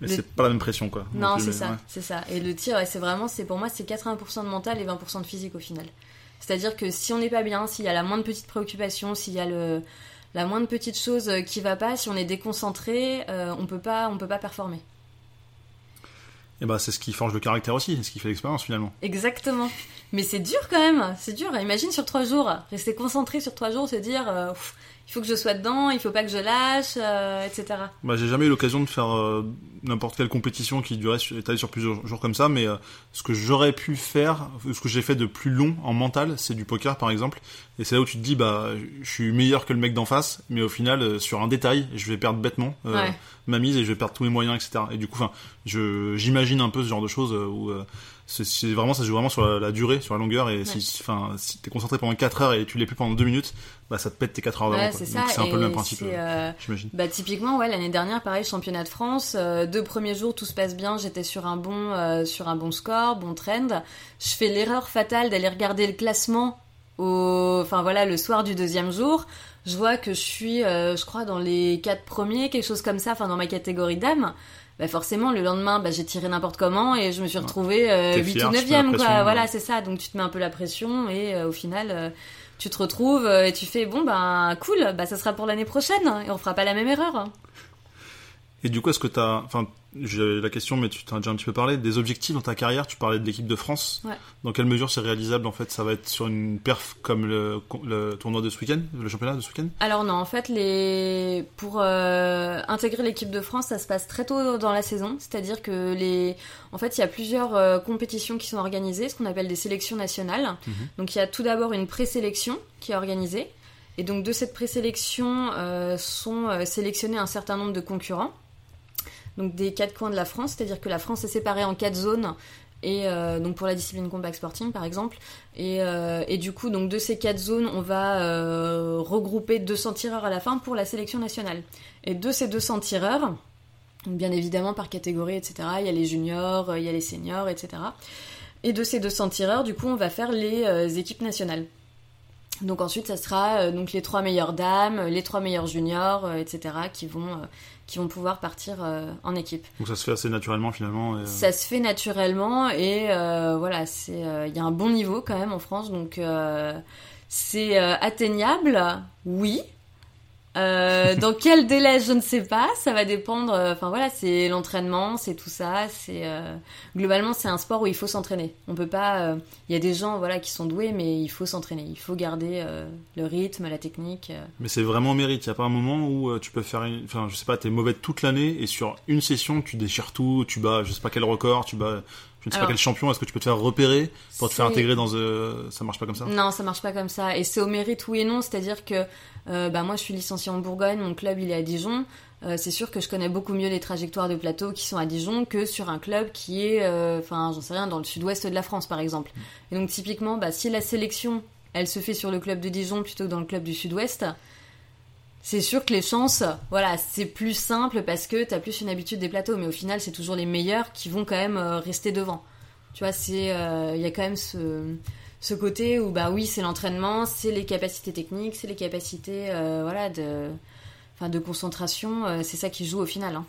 Mais Le- c'est pas la même pression, quoi. Non, c'est ça, ouais. c'est ça. Et le tir, c'est vraiment, c'est pour moi, c'est 80% de mental et 20% de physique au final. C'est-à-dire que si on n'est pas bien, s'il y a la moindre petite préoccupation, s'il y a le, la moindre petite chose euh, qui va pas, si on est déconcentré, euh, on peut pas, on peut pas performer. Et bah, c'est ce qui forge le caractère aussi, c'est ce qui fait l'expérience finalement. Exactement. Mais c'est dur quand même, c'est dur. Imagine sur trois jours, rester concentré sur trois jours, se dire, euh, il faut que je sois dedans, il faut pas que je lâche, euh, etc. Bah, j'ai jamais eu l'occasion de faire euh, n'importe quelle compétition qui durait sur- étalée sur plusieurs jours comme ça, mais euh, ce que j'aurais pu faire, ce que j'ai fait de plus long en mental, c'est du poker par exemple. Et c'est là où tu te dis, bah, je suis meilleur que le mec d'en face, mais au final, euh, sur un détail, je vais perdre bêtement euh, Ouais. ma mise et je vais perdre tous mes moyens, etc. Et du coup, enfin, je j'imagine un peu ce genre de choses euh, où euh, c'est vraiment ça joue vraiment sur la, la durée, sur la longueur. Et si, enfin, si t'es concentré pendant 4 heures et tu l'es plus pendant 2 minutes, bah ça te pète tes 4 heures d'avant. Ouais, quoi. c'est ça. Un peu le même principe, euh, euh, j'imagine. Bah typiquement ouais l'année dernière pareil championnat de France euh, deux premiers jours tout se passe bien j'étais sur un bon euh, sur un bon score bon trend je fais l'erreur fatale d'aller regarder le classement au enfin voilà le soir du deuxième jour je vois que je suis je crois dans les quatre premiers quelque chose comme ça enfin dans ma catégorie dames bah forcément le lendemain bah, j'ai tiré n'importe comment et je me suis retrouvée euh, T'es 8 fière, ou tu te 9 mets la quoi voilà c'est ça donc tu te mets un peu la pression et euh, au final euh, tu te retrouves euh, et tu fais bon ben cool bah ça sera pour l'année prochaine et on fera pas la même erreur Et du coup, est-ce que t'as, enfin, j'ai la question, mais tu t'en as déjà un petit peu parlé, des objectifs dans ta carrière, tu parlais de l'équipe de France. Ouais. Dans quelle mesure c'est réalisable, en fait? Ça va être sur une perf comme le, le tournoi de ce week-end, le championnat de ce week-end? Alors non, en fait, les... pour euh, intégrer l'équipe de France, ça se passe très tôt dans la saison. C'est-à-dire que les, en fait, il y a plusieurs euh, compétitions qui sont organisées, ce qu'on appelle des sélections nationales. Mhm. Donc il y a tout d'abord une présélection qui est organisée, et donc de cette présélection euh, sont sélectionnés un certain nombre de concurrents. Donc des quatre coins de la France, c'est-à-dire que la France est séparée en quatre zones. Et euh, donc pour la discipline combat sporting par exemple, et, euh, et du coup donc de ces quatre zones on va euh, regrouper 200 tireurs à la fin pour la sélection nationale. Et de ces 200 tireurs, bien évidemment par catégorie etc. Il y a les juniors, il y a les seniors etc. Et de ces 200 tireurs du coup on va faire les équipes nationales. Donc ensuite ça sera euh, donc les trois meilleures dames, les trois meilleurs juniors euh, etc. qui vont euh, qui vont pouvoir partir euh, en équipe. Donc ça se fait assez naturellement, finalement. et, euh, Ça se fait naturellement et euh, voilà, c'est euh, il y a un bon niveau quand même en France, donc euh, c'est euh, atteignable, oui. Euh, dans quel délai, je ne sais pas. Ça va dépendre. euh, Enfin voilà, c'est l'entraînement, c'est tout ça. C'est euh, globalement c'est un sport où il faut s'entraîner. On peut pas. euh, Il y a des gens voilà qui sont doués, mais il faut s'entraîner. Il faut garder euh, le rythme, la technique. euh. Mais c'est vraiment mérite. Il y a pas un moment où euh, tu peux faire, une... enfin, je sais pas, t'es mauvais toute l'année et sur une session tu déchires tout, tu bats, je sais pas quel record, tu bats, je ne sais Alors- pas quel champion, est-ce que tu peux te faire repérer pour te faire intégrer dans euh, ça marche pas comme ça? Non, ça marche pas comme ça. Et c'est au mérite oui et non, c'est-à-dire que euh, bah, moi je suis licenciée en Bourgogne, mon club il est à Dijon. Euh, c'est sûr que je connais beaucoup mieux les trajectoires de plateau qui sont à Dijon que sur un club qui est, euh, enfin j'en sais rien, dans le sud-ouest de la France par exemple. Et donc typiquement, bah, si la sélection elle se fait sur le club de Dijon plutôt que dans le club du sud-ouest, c'est sûr que les chances, voilà, c'est plus simple parce que t'as plus une habitude des plateaux, mais au final c'est toujours les meilleurs qui vont quand même euh, rester devant. Tu vois, c'est, il y a quand même ce ce côté où bah oui c'est l'entraînement c'est les capacités techniques c'est les capacités euh, voilà de enfin de concentration euh, c'est ça qui joue au final hein.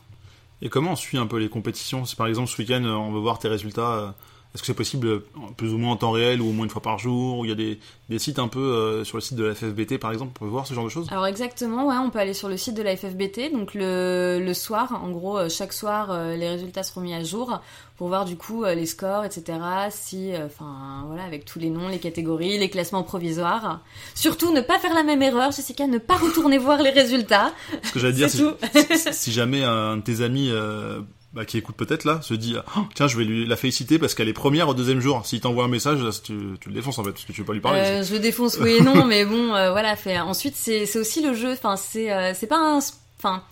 Et comment on suit un peu les compétitions? Si par exemple ce week-end euh, on veut voir tes résultats, euh, est-ce que c'est possible euh, plus ou moins en temps réel ou au moins une fois par jour Ou il y a des, des sites un peu euh, sur le site de la FFBT par exemple pour voir ce genre de choses? Alors exactement ouais on peut aller sur le site de la FFBT donc le, le soir en gros euh, chaque soir euh, les résultats seront mis à jour pour voir du coup les scores etc si enfin voilà avec tous les noms les catégories les classements provisoires. Surtout ne pas faire la même erreur Jessica ne pas retourner voir les résultats. Ce que j'allais dire, c'est si, tout. si- si jamais un de tes amis bah, qui écoute peut-être là se dit Oh, tiens je vais lui la féliciter parce qu'elle est première au deuxième jour. S'il t'envoie un message, là, tu, tu le défonces en fait parce que tu veux pas lui parler. Euh, je le défonce oui et non, mais bon, euh, voilà. Fait. Ensuite, c'est c'est aussi le jeu. Enfin, c'est euh, c'est pas un, enfin,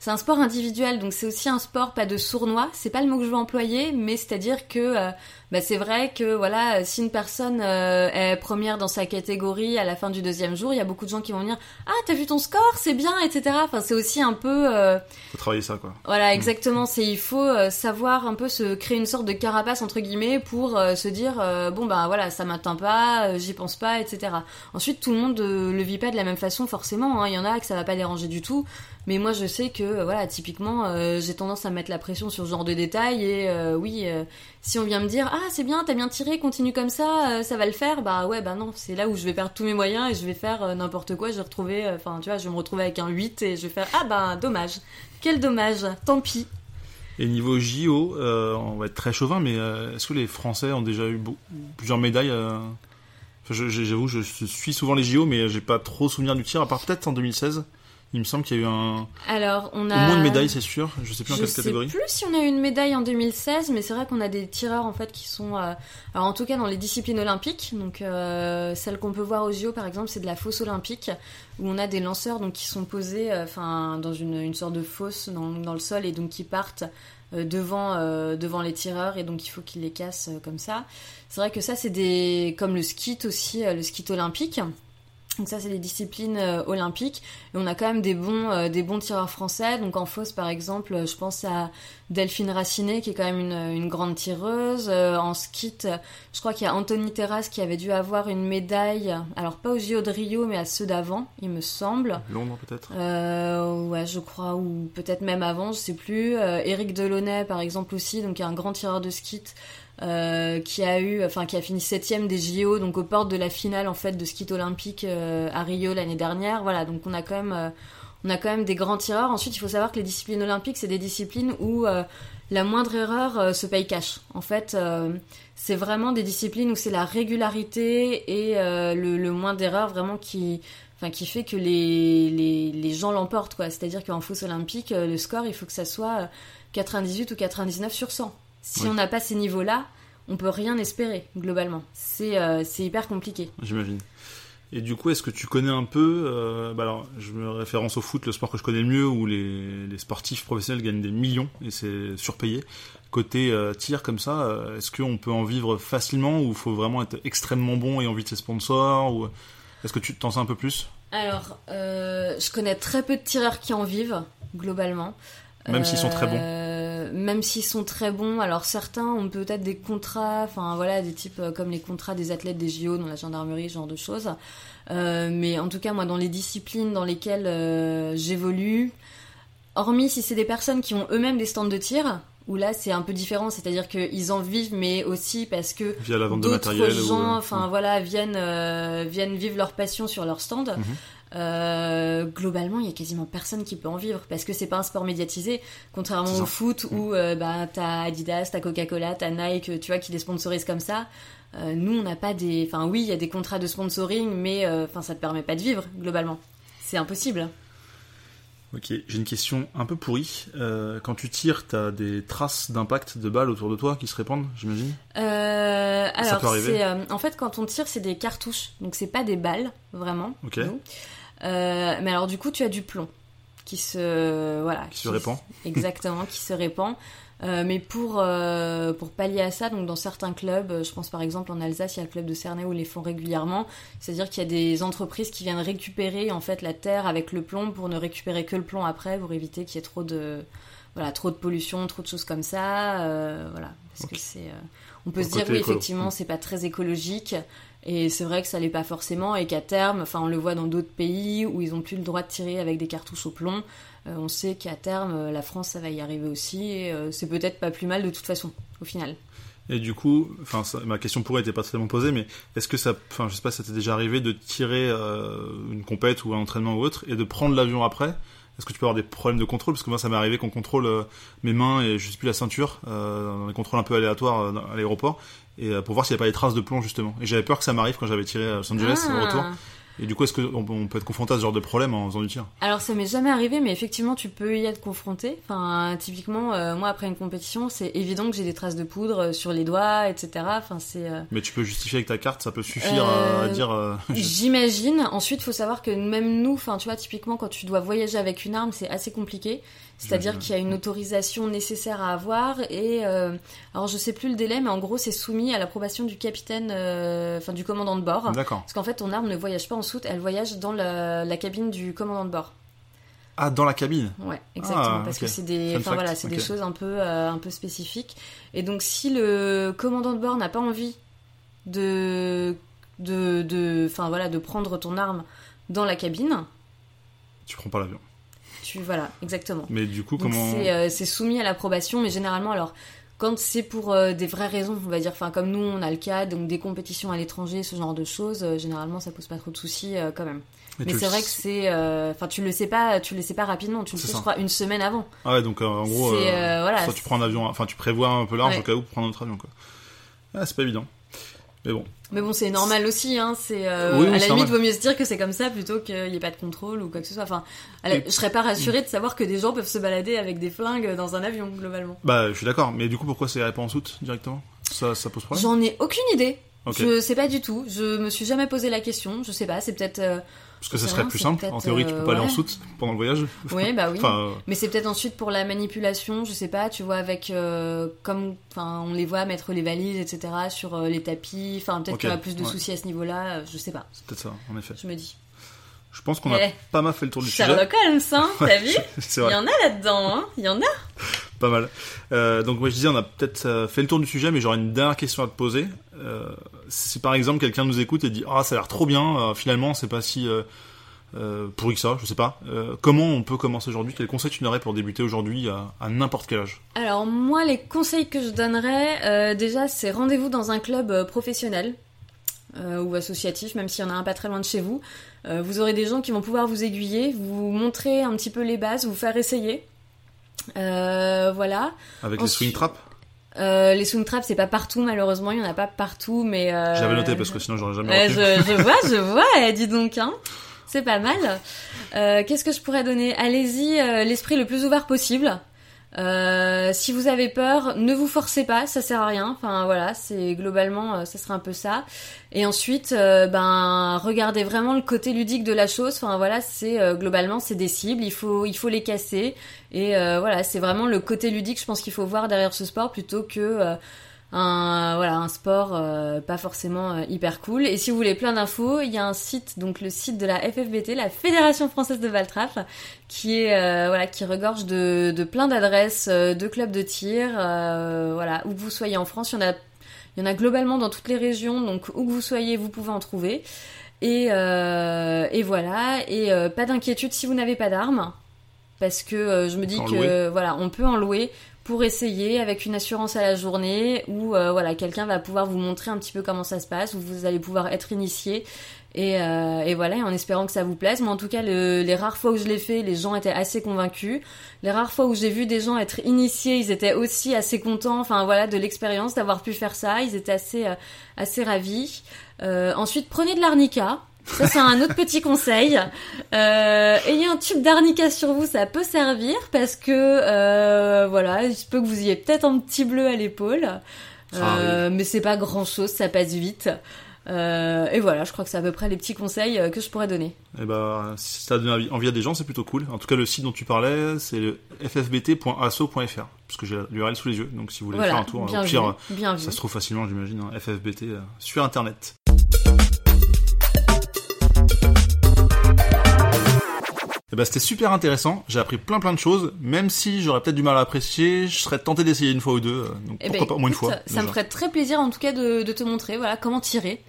c'est un sport individuel, donc c'est aussi un sport pas de sournois. C'est pas le mot que je veux employer, mais c'est-à-dire que euh, bah, c'est vrai que voilà, si une personne euh, est première dans sa catégorie à la fin du deuxième jour, il y a beaucoup de gens qui vont venir. Ah, t'as vu ton score, c'est bien, etc. Enfin, c'est aussi un peu. euh, Faut travailler ça quoi. voilà, exactement. C'est il faut euh, savoir un peu se créer une sorte de carapace entre guillemets pour euh, se dire bon bah voilà ça m'atteint pas, j'y pense pas, etc. Ensuite tout le monde le vit pas de la même façon forcément. hein. Il y en a que ça va pas déranger du tout, mais moi je sais que voilà typiquement euh, j'ai tendance à mettre la pression sur ce genre de détails et euh, oui euh, si on vient me dire ah c'est bien t'as bien tiré continue comme ça euh, ça va le faire. Bah ouais bah non c'est là où je vais perdre tous mes moyens et je vais faire euh, n'importe quoi. Je vais retrouver euh, enfin tu vois je vais me retrouver avec un 8 et je vais faire ah bah dommage. Quel dommage, tant pis. Et niveau JO, on va être très chauvin, mais est-ce que les Français ont déjà eu plusieurs médailles J'avoue, je, je suis souvent les JO, mais j'ai pas trop souvenir du tir, à part peut-être en 2016. Il me semble qu'il y a eu un... Alors, on au a. moins une médaille, c'est sûr. Je sais plus en Je quelle sais catégorie. plus si on a eu une médaille en 2016, mais c'est vrai qu'on a des tireurs en fait qui sont, euh, alors en tout cas dans les disciplines olympiques. Donc euh, celle qu'on peut voir aux JO par exemple, c'est de la fosse olympique où on a des lanceurs donc qui sont posés, euh, dans une, une sorte de fosse dans, dans le sol et donc qui partent euh, devant devant les tireurs et donc il faut qu'ils les cassent comme ça. C'est vrai que ça c'est des comme le ski aussi, le ski olympique. Donc ça, c'est des disciplines euh, olympiques. Et on a quand même des bons, euh, des bons tireurs français. Donc en fosse, par exemple, euh, je pense à Delphine Racinet, qui est quand même une, une grande tireuse. En ski, euh, je crois qu'il y a Anthony Terras qui avait dû avoir une médaille, alors pas aux JO de Rio, mais à ceux d'avant, il me semble. Londres, peut-être ouais, je crois, ou peut-être même avant, je sais plus. Eric Delaunay, par exemple aussi, donc qui est un grand tireur de ski, euh, qui a eu, enfin qui a fini septième des JO, donc aux portes de la finale en fait de ski olympique euh, à Rio l'année dernière. Voilà, donc on a quand même, euh, on a quand même des grands tireurs. Ensuite, il faut savoir que les disciplines olympiques, c'est des disciplines où euh, la moindre erreur euh, se paye cash. En fait, euh, c'est vraiment des disciplines où c'est la régularité et le, le moins d'erreurs vraiment qui enfin qui fait que les, les, les gens l'emportent quoi c'est à dire qu'en fosse olympique le score il faut que ça soit euh, 98 ou 99 sur 100 si Oui. on n'a pas ces niveaux là on peut rien espérer globalement c'est euh, c'est hyper compliqué J'imagine. Et du coup, est-ce que tu connais un peu, euh, bah alors, je me référence au foot, le sport que je connais le mieux, où les, les sportifs professionnels gagnent des millions et c'est surpayé. Côté euh, tir comme ça, euh, est-ce qu'on peut en vivre facilement ou il faut vraiment être extrêmement bon et envie de ses sponsors ou est-ce que tu t'en sais un peu plus? Alors je connais très peu de tireurs qui en vivent globalement Même s'ils sont très bons. Même s'ils sont très bons. Alors certains ont peut-être des contrats, enfin voilà, des types euh, comme les contrats des athlètes des JO dans la gendarmerie, ce genre de choses. Euh, mais en tout cas, moi, dans les disciplines dans lesquelles euh, j'évolue, hormis si c'est des personnes qui ont eux-mêmes des stands de tir, où là c'est un peu différent, c'est-à-dire qu'ils en vivent, mais aussi parce que via la vente de d'autres gens, ou, enfin voilà, viennent euh, viennent vivre leur passion sur leur stand. Mhm. Euh, globalement, il y a quasiment personne qui peut en vivre parce que c'est pas un sport médiatisé, contrairement ça. au foot où euh, bah t'as Adidas, t'as Coca-Cola, t'as Nike, tu vois, qui les sponsorisent comme ça. Euh, nous, on n'a pas des, enfin oui, il y a des contrats de sponsoring, mais euh, enfin ça te permet pas de vivre globalement. C'est impossible. Ok, j'ai une question un peu pourrie. Euh, quand tu tires, t'as des traces d'impact de balles autour de toi qui se répandent, j'imagine? Euh, alors, peut arriver. c'est, euh, en fait, quand on tire, c'est des cartouches, donc c'est pas des balles, vraiment. Ok. nous. Euh, mais alors, du coup, tu as du plomb qui se, voilà, Qui se répand. exactement, qui se répand. Euh, mais pour euh, pour pallier à ça, donc dans certains clubs, je pense par exemple en Alsace, il y a le club de Cernay où ils les font régulièrement. C'est-à-dire qu'il y a des entreprises qui viennent récupérer en fait la terre avec le plomb pour ne récupérer que le plomb après, pour éviter qu'il y ait trop de voilà trop de pollution, trop de choses comme ça. euh, voilà, parce que c'est on peut se dire oui écolo. effectivement Mm. c'est pas très écologique. Et c'est vrai que ça l'est pas forcément, et qu'à terme, enfin on le voit dans d'autres pays où ils ont plus le droit de tirer avec des cartouches au plomb. Euh, on sait qu'à terme, euh, la France, ça va y arriver aussi, et euh, c'est peut-être pas plus mal de toute façon, au final. Et du coup, enfin, ma question pourrait n'était pas tellement posée, mais est-ce que ça, enfin, je sais pas, ça t'est déjà arrivé de tirer une compète ou un entraînement ou autre et de prendre l'avion après? Est-ce que tu peux avoir des problèmes de contrôle? Parce que moi, ça m'est arrivé qu'on contrôle mes mains et je sais plus la ceinture, dans des contrôles un peu aléatoires à l'aéroport, et euh, pour voir s'il n'y a pas des traces de plomb justement. Et j'avais peur que ça m'arrive quand j'avais tiré à Los Angeles au Ah. retour. Et du coup, est-ce qu'on on peut être confronté à ce genre de problème en faisant du tir? Alors ça m'est jamais arrivé, mais effectivement tu peux y être confronté. Enfin, typiquement, euh, moi après une compétition, c'est évident que j'ai des traces de poudre euh, sur les doigts, etc. Enfin, c'est euh, Mais tu peux justifier avec ta carte, ça peut suffire à- à dire. J'imagine. Ensuite, faut savoir que même nous, enfin, tu vois, typiquement, quand tu dois voyager avec une arme, c'est assez compliqué. C'est-à-dire qu'il y a une autorisation nécessaire à avoir et, euh, alors je sais plus le délai, mais en gros, c'est soumis à l'approbation du capitaine, euh, enfin, du commandant de bord. D'accord. Parce qu'en fait, ton arme ne voyage pas en soute, elle voyage dans la, la cabine du commandant de bord. Ah, dans la cabine. Ouais, exactement. Ah, parce que c'est des, enfin voilà, c'est des choses un peu, euh, un peu spécifiques. Et donc, si le commandant de bord n'a pas envie de, de, de, enfin voilà, de prendre ton arme dans la cabine, Tu prends pas l'avion. Tu, voilà, exactement. Mais du coup, Donc comment c'est, euh, c'est soumis à l'approbation, mais généralement, alors, quand c'est pour euh, des vraies raisons, on va dire, enfin comme nous, on a le cas, donc des compétitions à l'étranger, ce genre de choses, euh, généralement, ça pose pas trop de soucis euh, quand même. Mais c'est le vrai que c'est, enfin, tu le sais pas, tu le sais pas rapidement, tu le sais, ça. je crois, une semaine avant. Ah ouais, donc en gros, voilà, soit tu prends un avion, enfin tu prévois un peu large Ouais. au cas où pour prendre un autre avion quoi. Ah, c'est pas évident. Mais bon, Mais bon, c'est normal aussi, hein. C'est euh, Oui, oui, à la limite, normal. vaut mieux se dire que c'est comme ça plutôt qu'il n'y ait pas de contrôle ou quoi que ce soit. Enfin, la- Et- je serais pas rassurée de savoir que des gens peuvent se balader avec des flingues dans un avion globalement. bah je suis d'accord. Mais du coup, pourquoi c'est pas en soute directement? Ça, ça pose problème? J'en ai aucune idée. Je sais pas du tout. Je me suis jamais posé la question. Je sais pas. C'est peut-être. euh, Parce que ça serait rien, plus simple. En théorie, tu peux pas aller en euh, soute pendant le voyage. Oui, bah oui. Enfin, euh, Mais c'est peut-être ensuite pour la manipulation, je sais pas, tu vois, avec euh, comme, enfin, on les voit mettre les valises, etc. sur euh, les tapis. Enfin, peut-être Ok, qu'il y aura plus de ouais. soucis à ce niveau-là. euh, Je sais pas. c'est peut-être ça, en effet. Je me dis. Je pense qu'on a Eh, pas mal fait le tour du sujet. Sherlock Holmes, hein T'as vu Il y en a là-dedans, hein Il y en a. Pas mal. Euh, donc moi je disais, on a peut-être euh, fait le tour du sujet, mais j'aurais une dernière question à te poser. Euh, si par exemple quelqu'un nous écoute et dit ah ça a l'air trop bien, euh, finalement c'est pas si euh, euh, pourri que ça, je sais pas. Comment on peut commencer aujourd'hui? Quels conseils tu donnerais pour débuter aujourd'hui à, à n'importe quel âge? Alors moi, les conseils que je donnerais, déjà, c'est rendez-vous dans un club professionnel euh, ou associatif, même s'il y en a un pas très loin de chez vous. Euh, vous aurez des gens qui vont pouvoir vous aiguiller, vous montrer un petit peu les bases, vous faire essayer. Euh, voilà. Avec les Ensuite- swing traps? Euh, les swing traps, c'est pas partout malheureusement, il y en a pas partout, mais. euh, J'avais noté parce que sinon j'aurais jamais je, je vois, je vois, eh, dis donc, hein. C'est pas mal. Euh, Qu'est-ce que je pourrais donner? Allez-y, euh, l'esprit le plus ouvert possible. Euh, si vous avez peur, ne vous forcez pas, ça sert à rien. Enfin voilà, c'est globalement, euh, ça serait un peu ça. Et ensuite, euh, ben regardez vraiment le côté ludique de la chose. Enfin voilà, c'est euh, globalement c'est des cibles, il faut il faut les casser. Et voilà, c'est vraiment le côté ludique, je pense qu'il faut voir derrière ce sport plutôt que un voilà un sport euh, pas forcément euh, hyper cool. Et si vous voulez plein d'infos, il y a un site donc le site de la FFBT, la Fédération française de Valtrap, qui est euh, voilà qui regorge de, de plein d'adresses euh, de clubs de tir. euh, voilà où que vous soyez en France, il y en a il y en a globalement dans toutes les régions, donc où que vous soyez, vous pouvez en trouver. Et, euh, et voilà, et euh, pas d'inquiétude si vous n'avez pas d'armes, parce que euh, je me dis en que louer. voilà, on peut en louer pour essayer avec une assurance à la journée, où euh, voilà, quelqu'un va pouvoir vous montrer un petit peu comment ça se passe, où vous allez pouvoir être initié. Et, euh, et voilà, en espérant que ça vous plaise. Mais en tout cas, le- les rares fois où je l'ai fait, les gens étaient assez convaincus. Les rares fois où j'ai vu des gens être initiés, ils étaient aussi assez contents. Enfin voilà, de l'expérience, d'avoir pu faire ça. Ils étaient assez, euh, assez ravis. Ensuite, prenez de l'arnica. Ça, c'est un autre petit conseil. Euh, ayez un tube d'arnica sur vous, ça peut servir parce que euh, voilà, il se peut que vous ayez peut-être un petit bleu à l'épaule, euh, mais c'est pas grand-chose, ça passe vite. Euh, et voilà, je crois que c'est à peu près les petits conseils euh, que je pourrais donner. Et bah, si ça donne envie à des gens, c'est plutôt cool. En tout cas, le site dont tu parlais, c'est le ffbt.asso.fr, parce que j'ai l'URL sous les yeux. Donc, si vous voulez faire un tour, bien au pire, ça se trouve facilement, j'imagine, hein, FFBT euh, sur Internet. Et bah, c'était super intéressant. J'ai appris plein plein de choses. Même si j'aurais peut-être du mal à apprécier, je serais tenté d'essayer une fois ou deux. Donc eh pourquoi ben, pas au moins une fois. Ça me ferait très plaisir en tout cas de, de te montrer voilà comment tirer.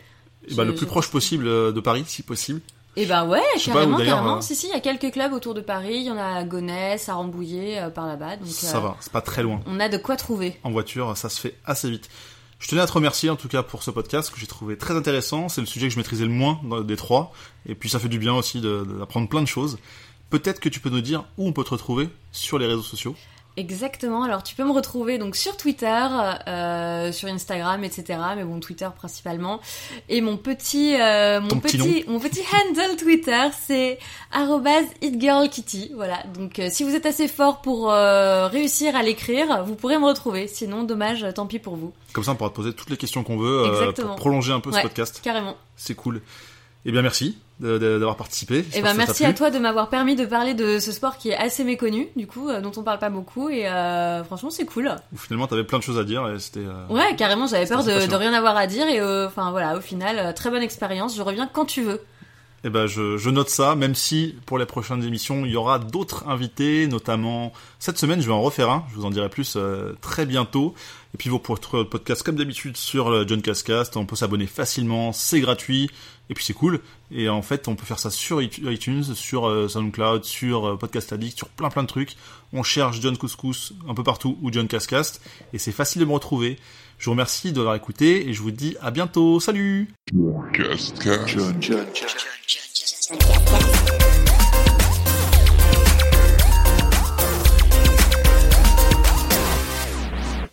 Et bah, le plus proche possible euh, de Paris, si possible. Et eh bah ouais, carrément, carrément. Euh, si, si, il y a quelques clubs autour de Paris. Il y en a à Gonesse, à Rambouillet, euh, par là-bas. Donc, ça va, c'est pas très loin. On a de quoi trouver. En voiture, ça se fait assez vite. Je tenais à te remercier en tout cas pour ce podcast que j'ai trouvé très intéressant. C'est le sujet que je maîtrisais le moins des trois. Et puis ça fait du bien aussi d'apprendre plein de choses. Peut-être que tu peux nous dire où on peut te retrouver sur les réseaux sociaux. Exactement. Alors tu peux me retrouver donc sur Twitter, euh, sur Instagram, etc. Mais bon, Twitter principalement. Et mon petit, euh, mon petit, mon petit handle Twitter, c'est @itgirlkitty. Voilà. Donc euh, si vous êtes assez fort pour réussir à l'écrire, vous pourrez me retrouver. Sinon, dommage, tant pis pour vous. Comme ça, on pourra te poser toutes les questions qu'on veut pour prolonger un peu ce podcast. Carrément. C'est cool. Eh bien, merci d'avoir participé. Eh ben, merci à toi de m'avoir permis de parler de ce sport qui est assez méconnu, du coup, euh, dont on parle pas beaucoup, et euh, franchement, c'est cool. Finalement, t'avais plein de choses à dire, et c'était. Euh, ouais, carrément, j'avais peur de, de, rien avoir à dire, et enfin voilà, au final, très bonne expérience. Je reviens quand tu veux. Eh ben, je, je, note ça, même si pour les prochaines émissions, il y aura d'autres invités, notamment cette semaine, je vais en refaire un. Je vous en dirai plus très bientôt. Et puis vous pourrez trouver le podcast comme d'habitude sur John Cascast. On peut s'abonner facilement, c'est gratuit. Et puis c'est cool. Et en fait, on peut faire ça sur iTunes, sur euh, SoundCloud, sur euh, Podcast Addict, sur plein plein de trucs. On cherche John Couscous un peu partout ou John Cascast. Et c'est facile de me retrouver. Je vous remercie de l'avoir écouté et je vous dis à bientôt. Salut!